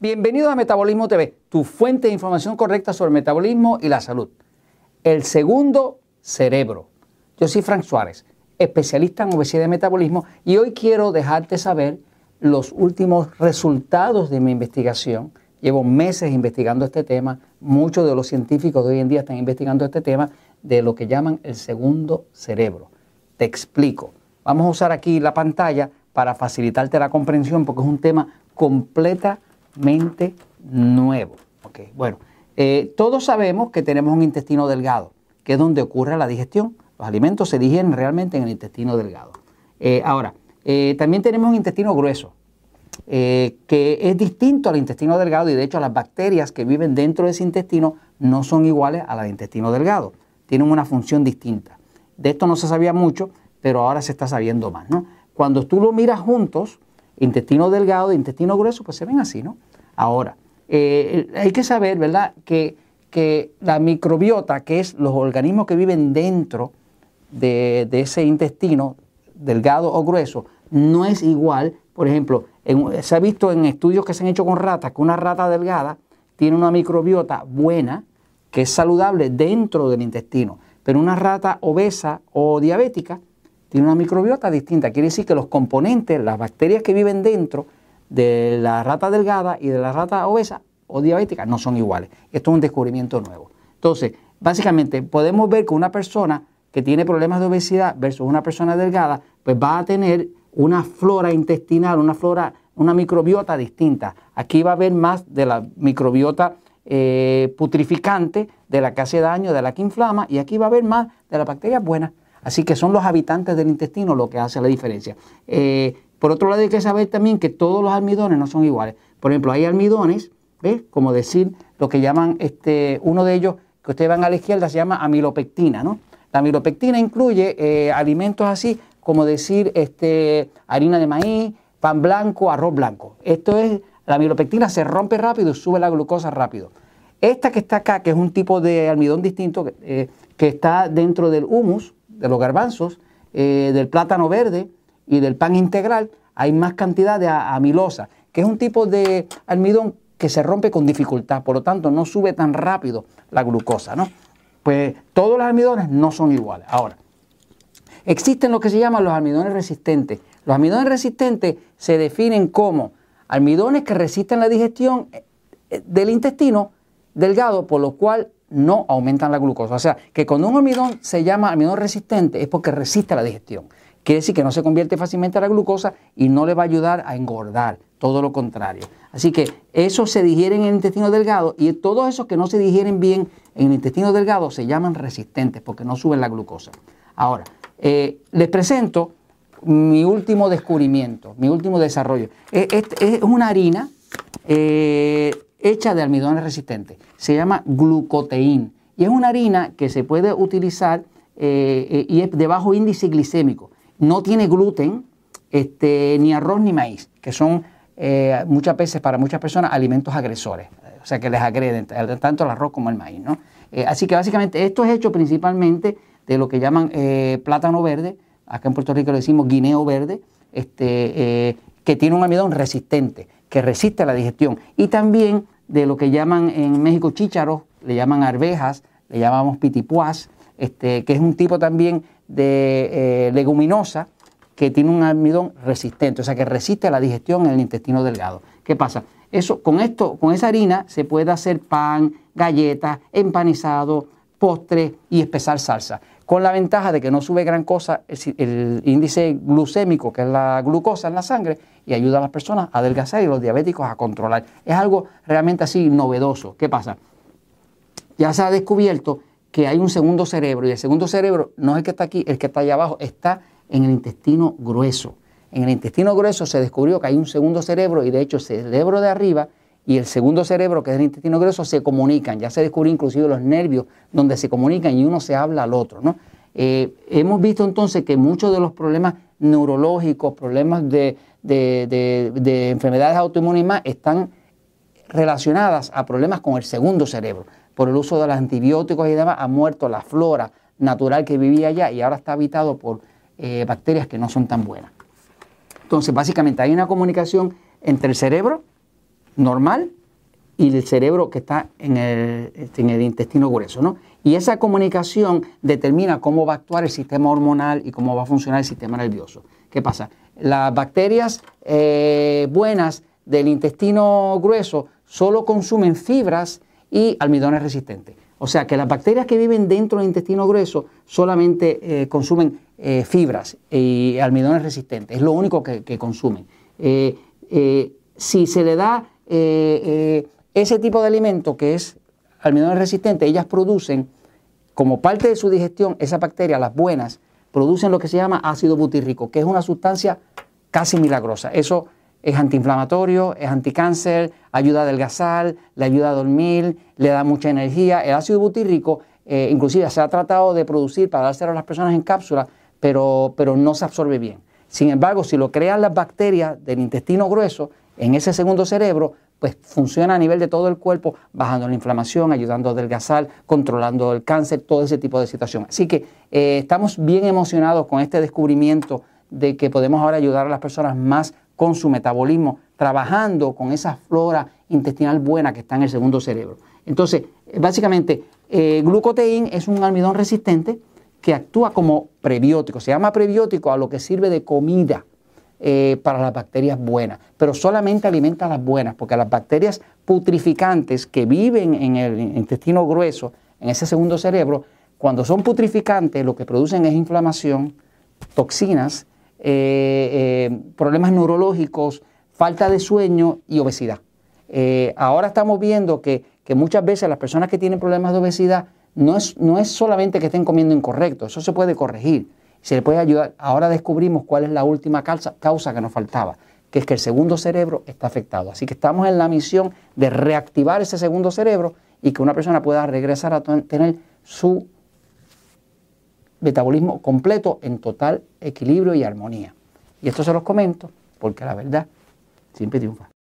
Bienvenidos a Metabolismo TV, tu fuente de información correcta sobre el metabolismo y la salud. El segundo cerebro. Yo soy Frank Suárez, especialista en obesidad y metabolismo, y hoy quiero dejarte saber los últimos resultados de mi investigación. Llevo meses investigando este tema, muchos de los científicos de hoy en día están investigando este tema de lo que llaman el segundo cerebro. Te explico. Vamos a usar aquí la pantalla para facilitarte la comprensión porque es un tema completamente nuevo. Okay, bueno, eh, todos sabemos que tenemos un intestino delgado, que es donde ocurre la digestión. Los alimentos se digieren realmente en el intestino delgado. Eh, ahora, eh, también tenemos un intestino grueso, que es distinto al intestino delgado y de hecho las bacterias que viven dentro de ese intestino no son iguales a las del intestino delgado. Tienen una función distinta. De esto no se sabía mucho, pero ahora se está sabiendo más. ¿no? Cuando tú lo miras juntos, intestino delgado e intestino grueso, pues se ven así, ¿no? Ahora, eh, hay que saber, ¿verdad?, que, la microbiota, que es los organismos que viven dentro de, ese intestino, delgado o grueso, no es igual. Por ejemplo, se ha visto en estudios que se han hecho con ratas que una rata delgada tiene una microbiota buena, que es saludable dentro del intestino, pero una rata obesa o diabética tiene una microbiota distinta. Quiere decir que los componentes, las bacterias que viven dentro de la rata delgada y de la rata obesa o diabética no son iguales. Esto es un descubrimiento nuevo. Entonces, básicamente podemos ver que una persona que tiene problemas de obesidad versus una persona delgada, pues va a tener una flora intestinal, una flora, una microbiota distinta. Aquí va a haber más de la microbiota eh, putrificante, de la que hace daño, de la que inflama, y aquí va a haber más de las bacterias buenas. Así que son los habitantes del intestino lo que hace la diferencia. Eh, por otro lado, hay que saber también que todos los almidones no son iguales. Por ejemplo, hay almidones, ¿ves? Como decir lo que llaman, este, uno de ellos que ustedes van a la izquierda se llama amilopectina, ¿no? La amilopectina incluye eh, alimentos así como decir este, harina de maíz, pan blanco, arroz blanco. Esto es, la amilopectina se rompe rápido y sube la glucosa rápido. Esta que está acá, que es un tipo de almidón distinto, eh, que está dentro del humus, de los garbanzos, eh, del plátano verde y del pan integral, hay más cantidad de amilosa, que es un tipo de almidón que se rompe con dificultad, por lo tanto no sube tan rápido la glucosa, ¿no? Pues todos los almidones no son iguales. Ahora, existen lo que se llaman los almidones resistentes. Los almidones resistentes se definen como almidones que resisten la digestión eh, del intestino delgado, por lo cual no aumentan la glucosa. O sea, que cuando un almidón se llama almidón resistente es porque resiste la digestión. Quiere decir que no se convierte fácilmente a la glucosa y no le va a ayudar a engordar, todo lo contrario. Así que eso se digiere en el intestino delgado y todos esos que no se digieren bien en el intestino delgado se llaman resistentes porque no suben la glucosa. Ahora, eh, les presento mi último descubrimiento, mi último desarrollo. Es, es una harina eh, hecha de almidones resistentes. Se llama glucoteín y es una harina que se puede utilizar eh, eh, y es de bajo índice glicémico. No tiene gluten, este, ni arroz ni maíz, que son eh, muchas veces para muchas personas alimentos agresores, o sea que les agreden tanto el arroz como el maíz. ¿no? así que básicamente esto es hecho principalmente de lo que llaman plátano verde, acá en Puerto Rico le decimos guineo verde, este, que tiene un almidón resistente, que resiste la digestión. Y también de lo que llaman en México chícharos, le llaman arvejas, le llamamos pitipuás, este, que es un tipo también de eh, leguminosa que tiene un almidón resistente, o sea que resiste la digestión en el intestino delgado. ¿Qué pasa? Eso, con esto, con esa harina se puede hacer pan, galletas, empanizado, postre y espesar salsa. Con la ventaja de que no sube gran cosa el índice glucémico, que es la glucosa en la sangre, y ayuda a las personas a adelgazar y los diabéticos a controlar. Es algo realmente así novedoso. ¿Qué pasa? Ya se ha descubierto que hay un segundo cerebro y el segundo cerebro no es el que está aquí, el que está allá abajo, está en el intestino grueso. En el intestino grueso se descubrió que hay un segundo cerebro y de hecho el cerebro de arriba y el segundo cerebro, que es el intestino grueso, se comunican. Ya se descubrió inclusive los nervios donde se comunican y uno se habla al otro. ¿no? Eh, hemos visto entonces que muchos de los problemas neurológicos, problemas de, de, enfermedades autoinmunes más están relacionadas a problemas con el segundo cerebro. Por el uso de los antibióticos y demás ha muerto la flora natural que vivía allá y ahora está habitado por eh, bacterias que no son tan buenas. Entonces, básicamente hay una comunicación entre el cerebro normal y el cerebro que está en el, en el intestino grueso, ¿no? Y esa comunicación determina cómo va a actuar el sistema hormonal y cómo va a funcionar el sistema nervioso. ¿Qué pasa? Las bacterias eh, buenas del intestino grueso solo consumen fibras y almidones resistentes. O sea que las bacterias que viven dentro del intestino grueso solamente eh, consumen eh, fibras y almidones resistentes. Es lo único que, consumen. si se le da ese tipo de alimento que es almidones resistentes, ellas producen, como parte de su digestión, esas bacterias, las buenas, producen lo que se llama ácido butírico, que es una sustancia casi milagrosa. Eso es antiinflamatorio, es anticáncer, ayuda a adelgazar, le ayuda a dormir, le da mucha energía. El ácido butírico, eh, inclusive, se ha tratado de producir para dárselo a las personas en cápsula, pero, pero no se absorbe bien. Sin embargo, si lo crean las bacterias del intestino grueso, en ese segundo cerebro, pues funciona a nivel de todo el cuerpo, bajando la inflamación, ayudando a adelgazar, controlando el cáncer, todo ese tipo de situación. Así que eh, estamos bien emocionados con este descubrimiento de que podemos ahora ayudar a las personas más con su metabolismo, trabajando con esa flora intestinal buena que está en el segundo cerebro. Entonces, básicamente, eh, glucoteín es un almidón resistente que actúa como prebiótico. Se llama prebiótico a lo que sirve de comida eh, para las bacterias buenas, pero solamente alimenta a las buenas, porque las bacterias putrificantes que viven en el intestino grueso, en ese segundo cerebro, cuando son putrificantes lo que producen es inflamación, toxinas, eh, eh, problemas neurológicos, falta de sueño y obesidad. ahora estamos viendo que, que, muchas veces las personas que tienen problemas de obesidad no es, no es solamente que estén comiendo incorrecto, eso se puede corregir se le puede ayudar. Ahora descubrimos cuál es la última causa, causa que nos faltaba, que es que el segundo cerebro está afectado. Así que estamos en la misión de reactivar ese segundo cerebro y que una persona pueda regresar a tener su metabolismo completo en total equilibrio y armonía. Y esto se los comento porque la verdad siempre triunfa.